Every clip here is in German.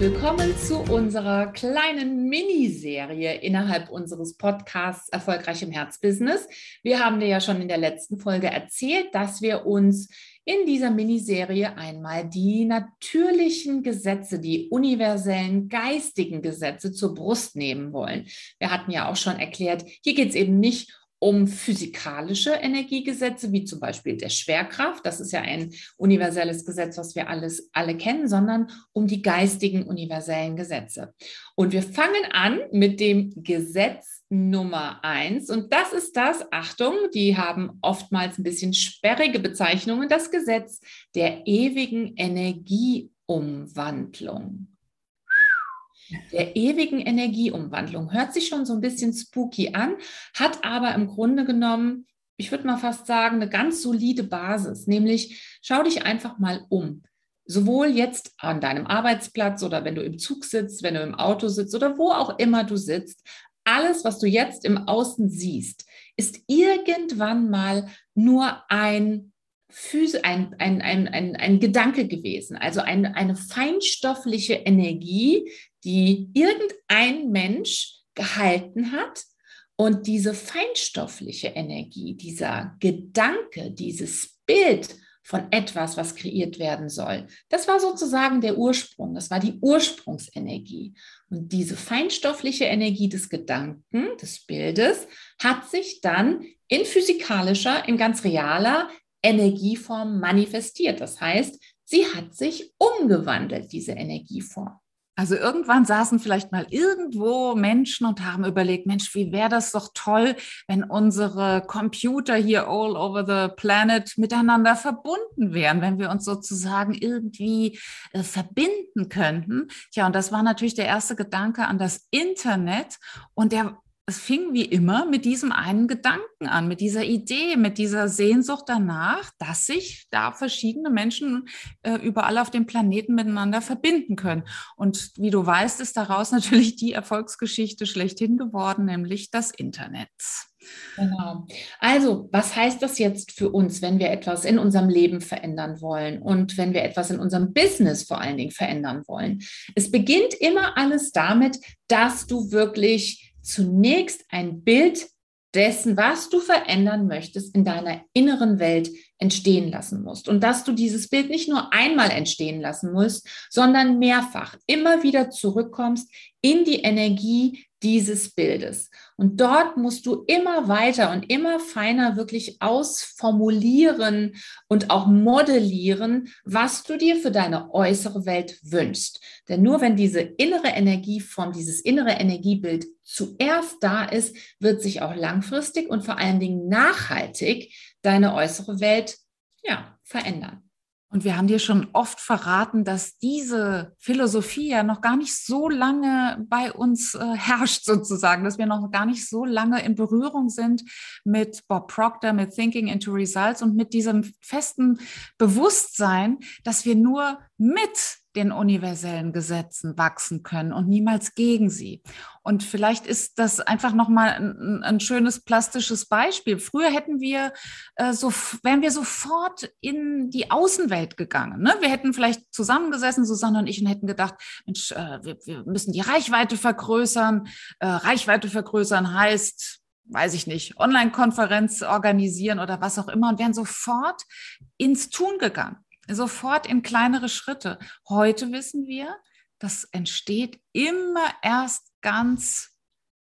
Willkommen zu unserer kleinen Miniserie innerhalb unseres Podcasts Erfolgreich im Herzbusiness. Wir haben dir ja schon in der letzten Folge erzählt, dass wir uns in dieser Miniserie einmal die natürlichen Gesetze, die universellen geistigen Gesetze zur Brust nehmen wollen. Wir hatten ja auch schon erklärt, hier geht es eben nicht um physikalische Energiegesetze, wie zum Beispiel der Schwerkraft, das ist ja ein universelles Gesetz, was wir alles, alle kennen, sondern um die geistigen universellen Gesetze. Und wir fangen an mit dem Gesetz Nummer eins. Und das ist das, Achtung, die haben oftmals ein bisschen sperrige Bezeichnungen, das Gesetz der ewigen Energieumwandlung der ewigen Energieumwandlung. Hört sich schon so ein bisschen spooky an, hat aber im Grunde genommen, ich würde mal fast sagen, eine ganz solide Basis. Nämlich, schau dich einfach mal um. Sowohl jetzt an deinem Arbeitsplatz oder wenn du im Zug sitzt, wenn du im Auto sitzt oder wo auch immer du sitzt. Alles, was du jetzt im Außen siehst, ist irgendwann mal nur ein ein, ein, ein, ein, ein Gedanke gewesen, also ein, eine feinstoffliche Energie, die irgendein Mensch gehalten hat. Und diese feinstoffliche Energie, dieser Gedanke, dieses Bild von etwas, was kreiert werden soll, das war sozusagen der Ursprung, das war die Ursprungsenergie. Und diese feinstoffliche Energie des Gedanken, des Bildes, hat sich dann in physikalischer, in ganz realer Energieform manifestiert. Das heißt, sie hat sich umgewandelt, diese Energieform. Also irgendwann saßen vielleicht mal irgendwo Menschen und haben überlegt, Mensch, wie wäre das doch toll, wenn unsere Computer hier all over the planet miteinander verbunden wären, wenn wir uns sozusagen irgendwie äh, verbinden könnten. Ja, und das war natürlich der erste Gedanke an das Internet und der es fing wie immer mit diesem einen Gedanken an, mit dieser Idee, mit dieser Sehnsucht danach, dass sich da verschiedene Menschen äh, überall auf dem Planeten miteinander verbinden können. Und wie du weißt, ist daraus natürlich die Erfolgsgeschichte schlechthin geworden, nämlich das Internet. Genau. Also, was heißt das jetzt für uns, wenn wir etwas in unserem Leben verändern wollen und wenn wir etwas in unserem Business vor allen Dingen verändern wollen? Es beginnt immer alles damit, dass du wirklich zunächst ein Bild dessen, was du verändern möchtest, in deiner inneren Welt entstehen lassen musst. Und dass du dieses Bild nicht nur einmal entstehen lassen musst, sondern mehrfach immer wieder zurückkommst in die Energie dieses Bildes. Und dort musst du immer weiter und immer feiner wirklich ausformulieren und auch modellieren, was du dir für deine äußere Welt wünschst. Denn nur wenn diese innere Energieform, dieses innere Energiebild zuerst da ist, wird sich auch langfristig und vor allen Dingen nachhaltig deine äußere Welt ja, verändern. Und wir haben dir schon oft verraten, dass diese Philosophie ja noch gar nicht so lange bei uns äh, herrscht, sozusagen, dass wir noch gar nicht so lange in Berührung sind mit Bob Proctor, mit Thinking into Results und mit diesem festen Bewusstsein, dass wir nur mit den universellen Gesetzen wachsen können und niemals gegen sie. Und vielleicht ist das einfach nochmal ein, ein schönes plastisches Beispiel. Früher hätten wir äh, so, wären wir sofort in die Außenwelt gegangen. Ne? Wir hätten vielleicht zusammengesessen, Susanne und ich, und hätten gedacht, Mensch, äh, wir, wir müssen die Reichweite vergrößern. Äh, Reichweite vergrößern heißt, weiß ich nicht, Online-Konferenz organisieren oder was auch immer und wären sofort ins Tun gegangen sofort in kleinere Schritte. Heute wissen wir, das entsteht immer erst ganz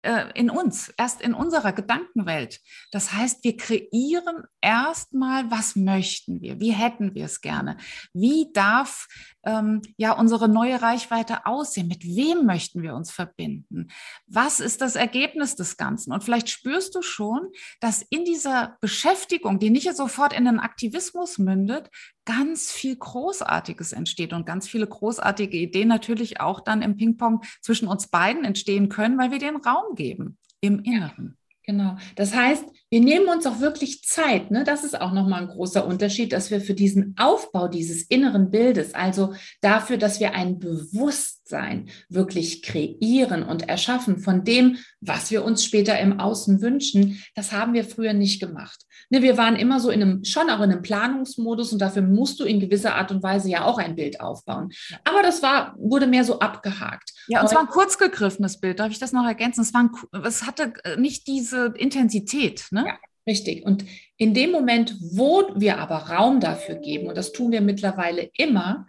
äh, in uns, erst in unserer Gedankenwelt. Das heißt, wir kreieren erstmal, was möchten wir, wie hätten wir es gerne, wie darf ähm, ja unsere neue Reichweite aussehen, mit wem möchten wir uns verbinden, was ist das Ergebnis des Ganzen. Und vielleicht spürst du schon, dass in dieser Beschäftigung, die nicht sofort in den Aktivismus mündet, ganz viel Großartiges entsteht und ganz viele großartige Ideen natürlich auch dann im Ping-Pong zwischen uns beiden entstehen können, weil wir den Raum geben im Inneren. Genau. Das heißt, wir nehmen uns auch wirklich Zeit. Ne? Das ist auch nochmal ein großer Unterschied, dass wir für diesen Aufbau dieses inneren Bildes, also dafür, dass wir ein Bewusstsein wirklich kreieren und erschaffen von dem, was wir uns später im Außen wünschen, das haben wir früher nicht gemacht. Ne, wir waren immer so in einem, schon auch in einem Planungsmodus und dafür musst du in gewisser Art und Weise ja auch ein Bild aufbauen. Aber das war, wurde mehr so abgehakt. Ja, und zwar ein kurz gegriffenes Bild. Darf ich das noch ergänzen? Es, war ein, es hatte äh, nicht diese Intensität. Ne? Ja, richtig. Und in dem Moment, wo wir aber Raum dafür geben, und das tun wir mittlerweile immer,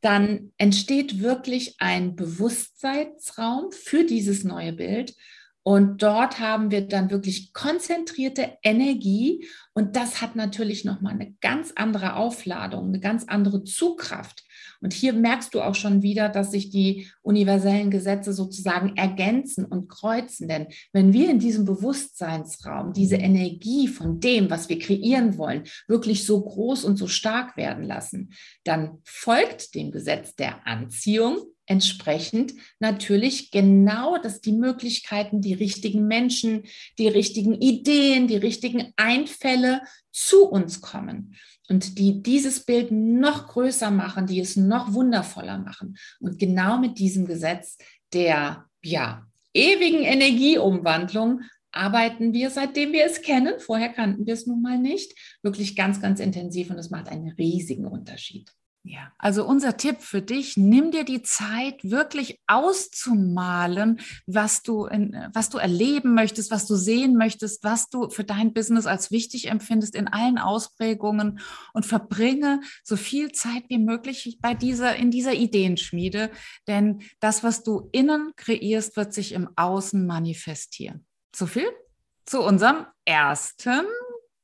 dann entsteht wirklich ein Bewusstseinsraum für dieses neue Bild. Und dort haben wir dann wirklich konzentrierte Energie. Und das hat natürlich nochmal eine ganz andere Aufladung, eine ganz andere Zugkraft. Und hier merkst du auch schon wieder, dass sich die universellen Gesetze sozusagen ergänzen und kreuzen. Denn wenn wir in diesem Bewusstseinsraum diese Energie von dem, was wir kreieren wollen, wirklich so groß und so stark werden lassen, dann folgt dem Gesetz der Anziehung entsprechend natürlich genau, dass die Möglichkeiten, die richtigen Menschen, die richtigen Ideen, die richtigen Einfälle zu uns kommen und die dieses Bild noch größer machen, die es noch wundervoller machen. Und genau mit diesem Gesetz der ja, ewigen Energieumwandlung arbeiten wir, seitdem wir es kennen. Vorher kannten wir es nun mal nicht. Wirklich ganz, ganz intensiv und es macht einen riesigen Unterschied. Ja, also unser Tipp für dich, nimm dir die Zeit, wirklich auszumalen, was du, in, was du erleben möchtest, was du sehen möchtest, was du für dein Business als wichtig empfindest in allen Ausprägungen und verbringe so viel Zeit wie möglich bei dieser, in dieser Ideenschmiede. Denn das, was du innen kreierst, wird sich im Außen manifestieren. So viel zu unserem ersten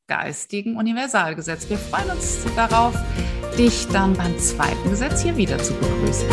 geistigen Universalgesetz. Wir freuen uns darauf, dich dann beim zweiten Gesetz hier wieder zu begrüßen.